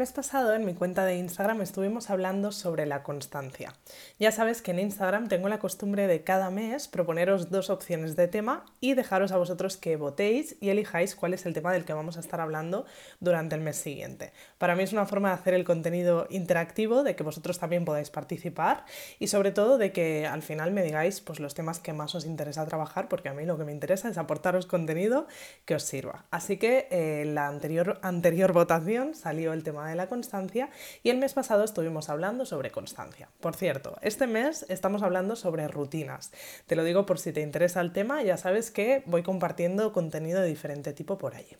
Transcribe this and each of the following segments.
Mes pasado en mi cuenta de Instagram estuvimos hablando sobre la constancia. Ya sabes que en Instagram tengo la costumbre de cada mes proponeros dos opciones de tema y dejaros a vosotros que votéis y elijáis cuál es el tema del que vamos a estar hablando durante el mes siguiente. Para mí es una forma de hacer el contenido interactivo, de que vosotros también podáis participar y sobre todo de que al final me digáis pues, los temas que más os interesa trabajar, porque a mí lo que me interesa es aportaros contenido que os sirva. Así que eh, la anterior, anterior votación salió el tema de la constancia y el mes pasado estuvimos hablando sobre constancia. Por cierto, este mes estamos hablando sobre rutinas. Te lo digo por si te interesa el tema, ya sabes que voy compartiendo contenido de diferente tipo por allí.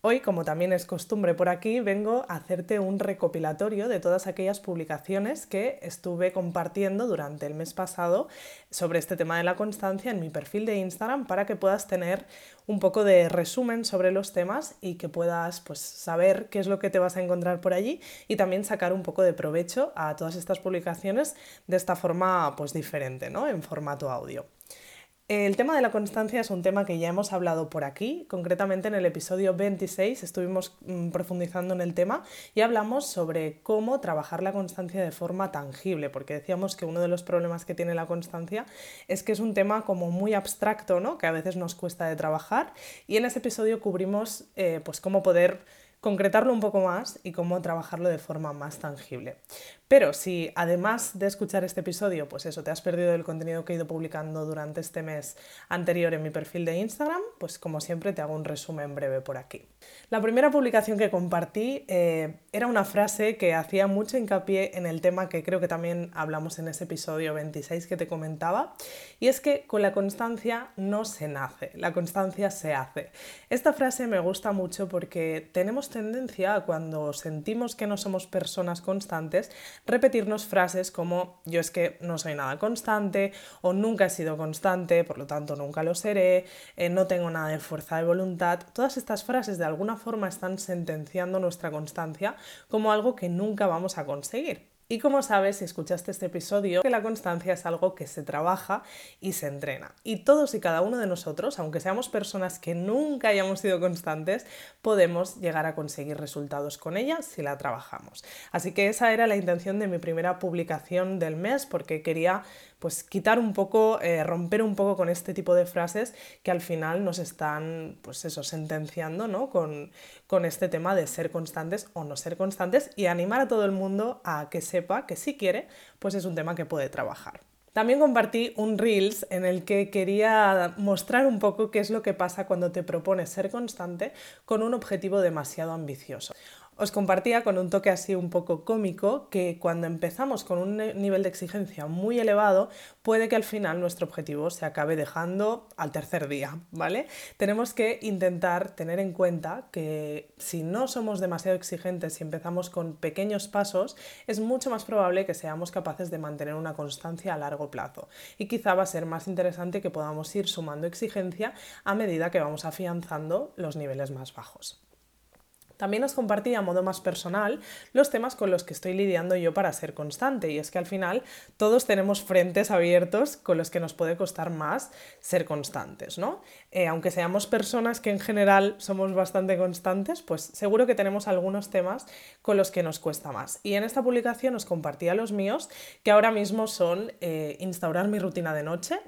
Hoy, como también es costumbre por aquí, vengo a hacerte un recopilatorio de todas aquellas publicaciones que estuve compartiendo durante el mes pasado sobre este tema de la constancia en mi perfil de Instagram para que puedas tener un poco de resumen sobre los temas y que puedas pues, saber qué es lo que te vas a encontrar por allí y también sacar un poco de provecho a todas estas publicaciones de esta forma pues, diferente, ¿no? en formato audio. El tema de la constancia es un tema que ya hemos hablado por aquí, concretamente en el episodio 26 estuvimos mm, profundizando en el tema y hablamos sobre cómo trabajar la constancia de forma tangible, porque decíamos que uno de los problemas que tiene la constancia es que es un tema como muy abstracto, ¿no? que a veces nos cuesta de trabajar y en ese episodio cubrimos eh, pues cómo poder concretarlo un poco más y cómo trabajarlo de forma más tangible. Pero si además de escuchar este episodio, pues eso, te has perdido el contenido que he ido publicando durante este mes anterior en mi perfil de Instagram, pues como siempre te hago un resumen breve por aquí. La primera publicación que compartí eh, era una frase que hacía mucho hincapié en el tema que creo que también hablamos en ese episodio 26 que te comentaba, y es que con la constancia no se nace, la constancia se hace. Esta frase me gusta mucho porque tenemos tendencia cuando sentimos que no somos personas constantes, repetirnos frases como yo es que no soy nada constante o nunca he sido constante, por lo tanto nunca lo seré, eh, no tengo nada de fuerza de voluntad. Todas estas frases de alguna forma están sentenciando nuestra constancia como algo que nunca vamos a conseguir. Y como sabes, si escuchaste este episodio, que la constancia es algo que se trabaja y se entrena. Y todos y cada uno de nosotros, aunque seamos personas que nunca hayamos sido constantes, podemos llegar a conseguir resultados con ella si la trabajamos. Así que esa era la intención de mi primera publicación del mes, porque quería pues quitar un poco, eh, romper un poco con este tipo de frases que al final nos están, pues eso, sentenciando, ¿no? Con, con este tema de ser constantes o no ser constantes y animar a todo el mundo a que que si quiere, pues es un tema que puede trabajar. También compartí un Reels en el que quería mostrar un poco qué es lo que pasa cuando te propones ser constante con un objetivo demasiado ambicioso. Os compartía con un toque así un poco cómico que cuando empezamos con un nivel de exigencia muy elevado, puede que al final nuestro objetivo se acabe dejando al tercer día, ¿vale? Tenemos que intentar tener en cuenta que si no somos demasiado exigentes y empezamos con pequeños pasos, es mucho más probable que seamos capaces de mantener una constancia a largo plazo. Y quizá va a ser más interesante que podamos ir sumando exigencia a medida que vamos afianzando los niveles más bajos. También os compartí a modo más personal los temas con los que estoy lidiando yo para ser constante y es que al final todos tenemos frentes abiertos con los que nos puede costar más ser constantes, ¿no? Eh, aunque seamos personas que en general somos bastante constantes, pues seguro que tenemos algunos temas con los que nos cuesta más. Y en esta publicación os compartía los míos que ahora mismo son eh, instaurar mi rutina de noche,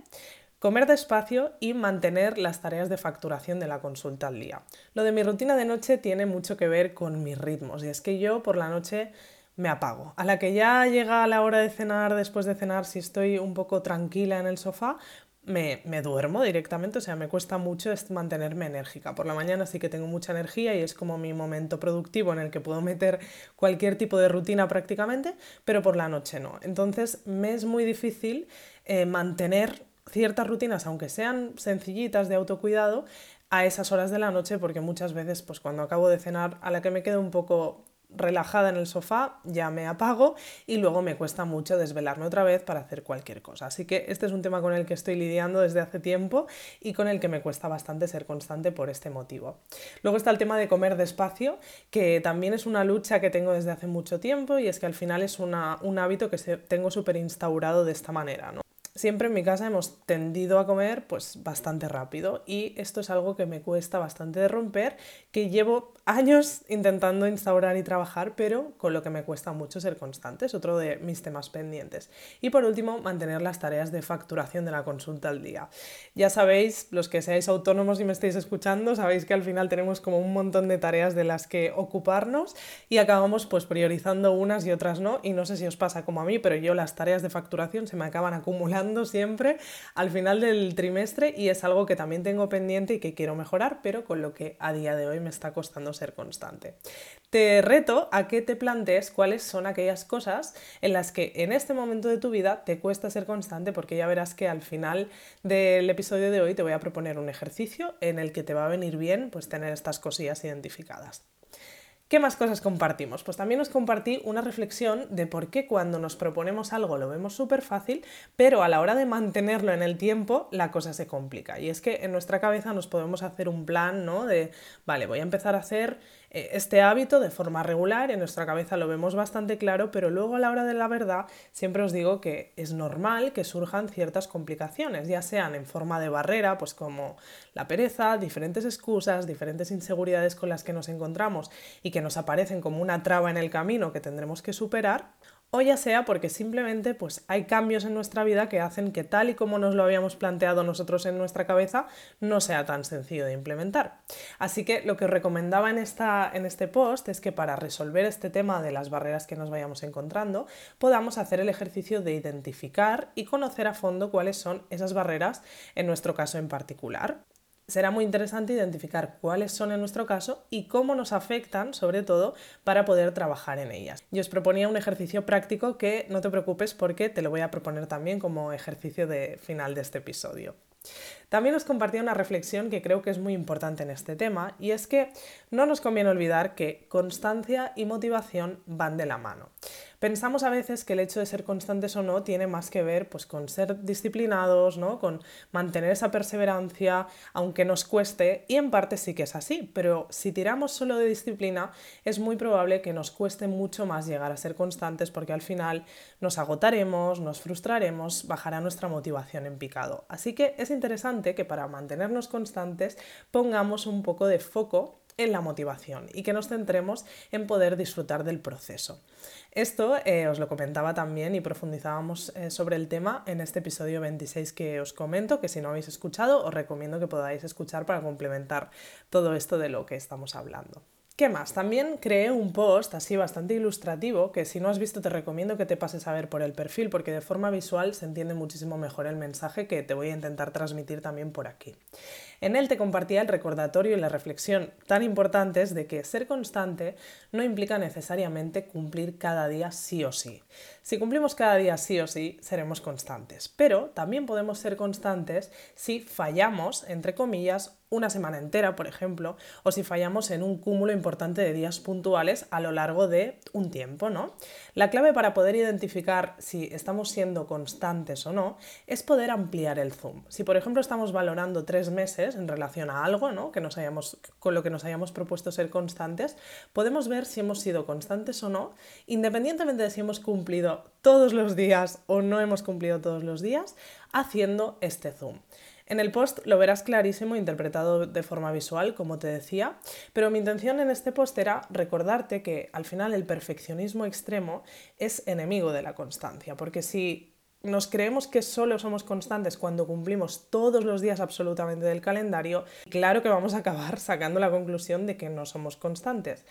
Comer despacio y mantener las tareas de facturación de la consulta al día. Lo de mi rutina de noche tiene mucho que ver con mis ritmos y es que yo por la noche me apago. A la que ya llega la hora de cenar, después de cenar, si estoy un poco tranquila en el sofá, me, me, duermo directamente, o sea, me cuesta mucho mantenerme enérgica. Por la mañana sí que tengo mucha energía y es como mi momento productivo en el que puedo meter cualquier tipo de rutina prácticamente, pero por la noche no. Entonces me es muy difícil eh, mantener ciertas rutinas, aunque sean sencillitas de autocuidado, a esas horas de la noche, porque muchas veces, pues cuando acabo de cenar, a la que me quedo un poco relajada en el sofá, ya me apago y luego me cuesta mucho desvelarme otra vez para hacer cualquier cosa. Así que este es un tema con el que estoy lidiando desde hace tiempo y con el que me cuesta bastante ser constante por este motivo. Luego está el tema de comer despacio, que también es una lucha que tengo desde hace mucho tiempo y es que al final es un hábito que tengo súper instaurado de esta manera. ¿no? Siempre en mi casa hemos tendido a comer pues bastante rápido y esto es algo que me cuesta bastante de romper, que llevo años intentando instaurar y trabajar, pero con lo que me cuesta mucho ser constante, es otro de mis temas pendientes. Y por último, mantener las tareas de facturación de la consulta al día. Ya sabéis, los que seáis autónomos y me estáis escuchando, sabéis que al final tenemos como un montón de tareas de las que ocuparnos y acabamos pues priorizando unas y otras no, y no sé si os pasa como a mí, pero yo las tareas de facturación se me acaban acumulando siempre al final del trimestre y es algo que también tengo pendiente y que quiero mejorar, pero con lo que a día de hoy me está costando ser constante. Te reto a que te plantees cuáles son aquellas cosas en las que en este momento de tu vida te cuesta ser constante porque ya verás que al final del episodio de hoy te voy a proponer un ejercicio en el que te va a venir bien pues tener estas cosillas identificadas. ¿Qué más cosas compartimos? Pues también os compartí una reflexión de por qué cuando nos proponemos algo lo vemos súper fácil, pero a la hora de mantenerlo en el tiempo la cosa se complica. Y es que en nuestra cabeza nos podemos hacer un plan, ¿no? De, vale, voy a empezar a hacer este hábito de forma regular, en nuestra cabeza lo vemos bastante claro, pero luego a la hora de la verdad siempre os digo que es normal que surjan ciertas complicaciones, ya sean en forma de barrera, pues como la pereza, diferentes excusas, diferentes inseguridades con las que nos encontramos y que nos aparecen como una traba en el camino que tendremos que superar, o ya sea porque simplemente pues, hay cambios en nuestra vida que hacen que tal y como nos lo habíamos planteado nosotros en nuestra cabeza no sea tan sencillo de implementar. Así que lo que os recomendaba en, esta, en este post es que para resolver este tema de las barreras que nos vayamos encontrando podamos hacer el ejercicio de identificar y conocer a fondo cuáles son esas barreras en nuestro caso en particular será muy interesante identificar cuáles son en nuestro caso y cómo nos afectan, sobre todo, para poder trabajar en ellas. Yo os proponía un ejercicio práctico que no te preocupes porque te lo voy a proponer también como ejercicio de final de este episodio. También os compartía una reflexión que creo que es muy importante en este tema y es que no nos conviene olvidar que constancia y motivación van de la mano. Pensamos a veces que el hecho de ser constantes o no tiene más que ver pues, con ser disciplinados, ¿no? con mantener esa perseverancia, aunque nos cueste, y en parte sí que es así, pero si tiramos solo de disciplina, es muy probable que nos cueste mucho más llegar a ser constantes porque al final nos agotaremos, nos frustraremos, bajará nuestra motivación en picado. Así que es interesante que para mantenernos constantes pongamos un poco de foco en la motivación y que nos centremos en poder disfrutar del proceso. Esto eh, os lo comentaba también y profundizábamos eh, sobre el tema en este episodio 26 que os comento, que si no habéis escuchado os recomiendo que podáis escuchar para complementar todo esto de lo que estamos hablando. ¿Qué más? También creé un post así bastante ilustrativo que si no has visto te recomiendo que te pases a ver por el perfil porque de forma visual se entiende muchísimo mejor el mensaje que te voy a intentar transmitir también por aquí. En él te compartía el recordatorio y la reflexión tan importantes de que ser constante no implica necesariamente cumplir cada día sí o sí. Si cumplimos cada día sí o sí, seremos constantes, pero también podemos ser constantes si fallamos, entre comillas, una semana entera, por ejemplo, o si fallamos en un cúmulo importante de días puntuales a lo largo de un tiempo, ¿no? La clave para poder identificar si estamos siendo constantes o no es poder ampliar el zoom. Si, por ejemplo, estamos valorando tres meses en relación a algo, ¿no? Que nos hayamos, con lo que nos hayamos propuesto ser constantes, podemos ver si hemos sido constantes o no, independientemente de si hemos cumplido todos los días o no hemos cumplido todos los días, haciendo este zoom. En el post lo verás clarísimo interpretado de forma visual, como te decía, pero mi intención en este post era recordarte que al final el perfeccionismo extremo es enemigo de la constancia, porque si nos creemos que solo somos constantes cuando cumplimos todos los días absolutamente del calendario, claro que vamos a acabar sacando la conclusión de que no somos constantes.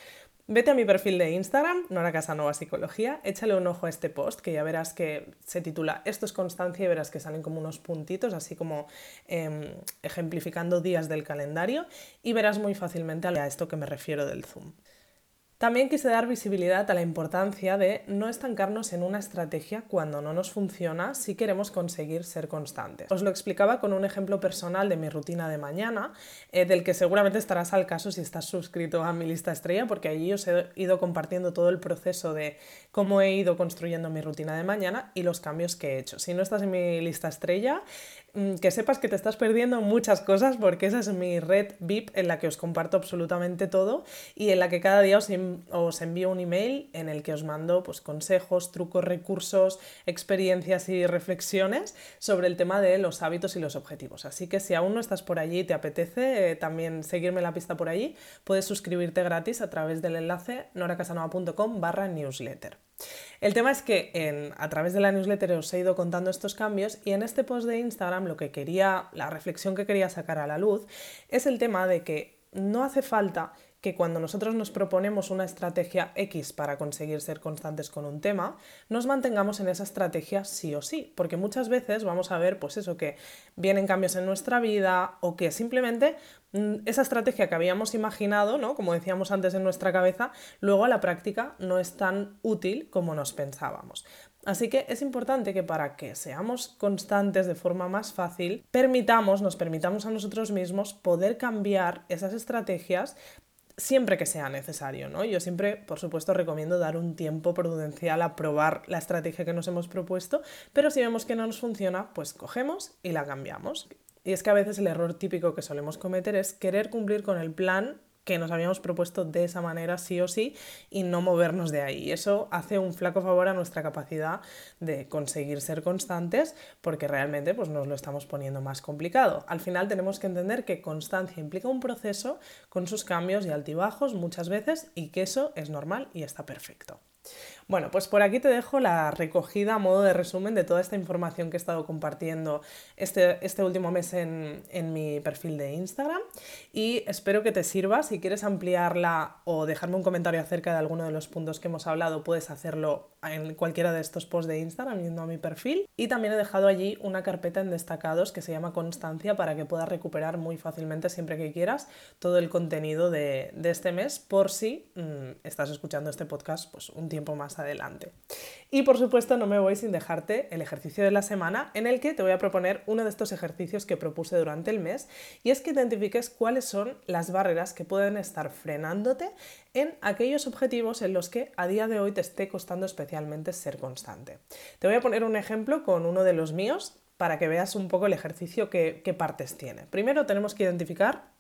Vete a mi perfil de Instagram, Nora Casanova Psicología, échale un ojo a este post que ya verás que se titula Esto es constancia y verás que salen como unos puntitos, así como em, ejemplificando días del calendario y verás muy fácilmente a esto que me refiero del Zoom. También quise dar visibilidad a la importancia de no estancarnos en una estrategia cuando no nos funciona si queremos conseguir ser constantes. Os lo explicaba con un ejemplo personal de mi rutina de mañana, eh, del que seguramente estarás al caso si estás suscrito a mi lista estrella, porque allí os he ido compartiendo todo el proceso de cómo he ido construyendo mi rutina de mañana y los cambios que he hecho. Si no estás en mi lista estrella, que sepas que te estás perdiendo muchas cosas porque esa es mi red VIP en la que os comparto absolutamente todo y en la que cada día os, envío un email en el que os mando pues, consejos, trucos, recursos, experiencias y reflexiones sobre el tema de los hábitos y los objetivos. Así que si aún no estás por allí y te apetece eh, también seguirme la pista por allí, puedes suscribirte gratis a través del enlace noracasanova.com barra newsletter. El tema es que a través de la newsletter os he ido contando estos cambios y en este post de Instagram lo que quería, la reflexión que quería sacar a la luz es el tema de que no hace falta que cuando nosotros nos proponemos una estrategia X para conseguir ser constantes con un tema, nos mantengamos en esa estrategia sí o sí, porque muchas veces vamos a ver pues eso que vienen cambios en nuestra vida o que simplemente mm, esa estrategia que habíamos imaginado, ¿no? como decíamos antes en nuestra cabeza, luego a la práctica no es tan útil como nos pensábamos. Así que es importante que para que seamos constantes de forma más fácil, permitamos, nos permitamos a nosotros mismos poder cambiar esas estrategias siempre que sea necesario, ¿no? Yo siempre, por supuesto, recomiendo dar un tiempo prudencial a probar la estrategia que nos hemos propuesto, pero si vemos que no nos funciona, pues cogemos y la cambiamos. Y es que a veces el error típico que solemos cometer es querer cumplir con el plan que nos habíamos propuesto de esa manera sí o sí y no movernos de ahí. eso hace un flaco favor a nuestra capacidad de conseguir ser constantes porque realmente pues, nos lo estamos poniendo más complicado. Al final tenemos que entender que constancia implica un proceso con sus cambios y altibajos muchas veces y que eso es normal y está perfecto. Bueno, pues por aquí te dejo la recogida a modo de resumen de toda esta información que he estado compartiendo este, este último mes en, en, mi perfil de Instagram y espero que te sirva. Si quieres ampliarla o dejarme un comentario acerca de alguno de los puntos que hemos hablado, puedes hacerlo en cualquiera de estos posts de Instagram yendo a mi perfil. Y también he dejado allí una carpeta en destacados que se llama Constancia para que puedas recuperar muy fácilmente siempre que quieras todo el contenido de, de este mes por si mm, estás escuchando este podcast pues, un tiempo más adelante. Y por supuesto no me voy sin dejarte el ejercicio de la semana en el que te voy a proponer uno de estos ejercicios que propuse durante el mes y es que identifiques cuáles son las barreras que pueden estar frenándote en aquellos objetivos en los que a día de hoy te esté costando especialmente ser constante. Te voy a poner un ejemplo con uno de los míos para que veas un poco el ejercicio qué partes tiene. Primero tenemos que identificar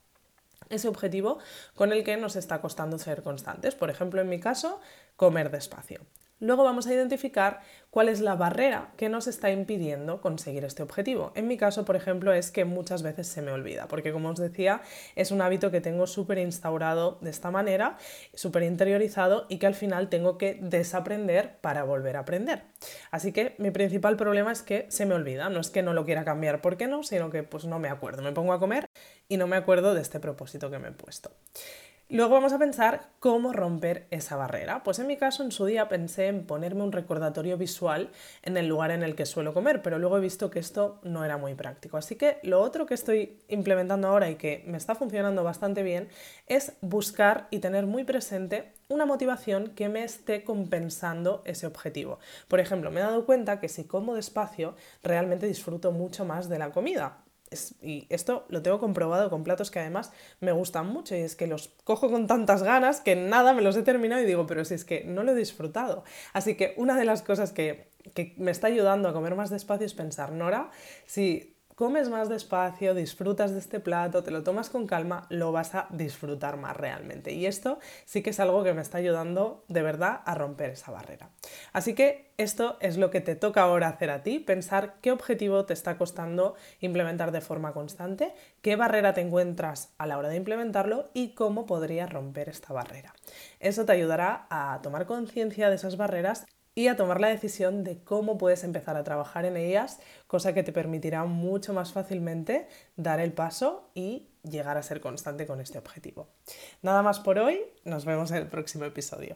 ese objetivo con el que nos está costando ser constantes. Por ejemplo, en mi caso, comer despacio. Luego vamos a identificar cuál es la barrera que nos está impidiendo conseguir este objetivo. En mi caso, por ejemplo, es que muchas veces se me olvida, porque como os decía, es un hábito que tengo súper instaurado de esta manera, súper interiorizado y que al final tengo que desaprender para volver a aprender. Así que mi principal problema es que se me olvida, no es que no lo quiera cambiar, ¿por qué no? Sino que pues no me acuerdo, me pongo a comer y no me acuerdo de este propósito que me he puesto. Luego vamos a pensar cómo romper esa barrera. Pues en mi caso, en su día pensé en ponerme un recordatorio visual en el lugar en el que suelo comer, pero luego he visto que esto no era muy práctico. Así que lo otro que estoy implementando ahora y que me está funcionando bastante bien es buscar y tener muy presente una motivación que me esté compensando ese objetivo. Por ejemplo, me he dado cuenta que si como despacio, realmente disfruto mucho más de la comida y esto lo tengo comprobado con platos que además me gustan mucho y es que los cojo con tantas ganas que nada me los he terminado y digo, pero si es que no lo he disfrutado. Así que una de las cosas que, que me está ayudando a comer más despacio es pensar, Nora, si comes más despacio, disfrutas de este plato, te lo tomas con calma, lo vas a disfrutar más realmente. Y esto sí que es algo que me está ayudando de verdad a romper esa barrera. Así que esto es lo que te toca ahora hacer a ti, pensar qué objetivo te está costando implementar de forma constante, qué barrera te encuentras a la hora de implementarlo y cómo podrías romper esta barrera. Eso te ayudará a tomar conciencia de esas barreras y a tomar la decisión de cómo puedes empezar a trabajar en ellas, cosa que te permitirá mucho más fácilmente dar el paso y llegar a ser constante con este objetivo. Nada más por hoy, nos vemos en el próximo episodio.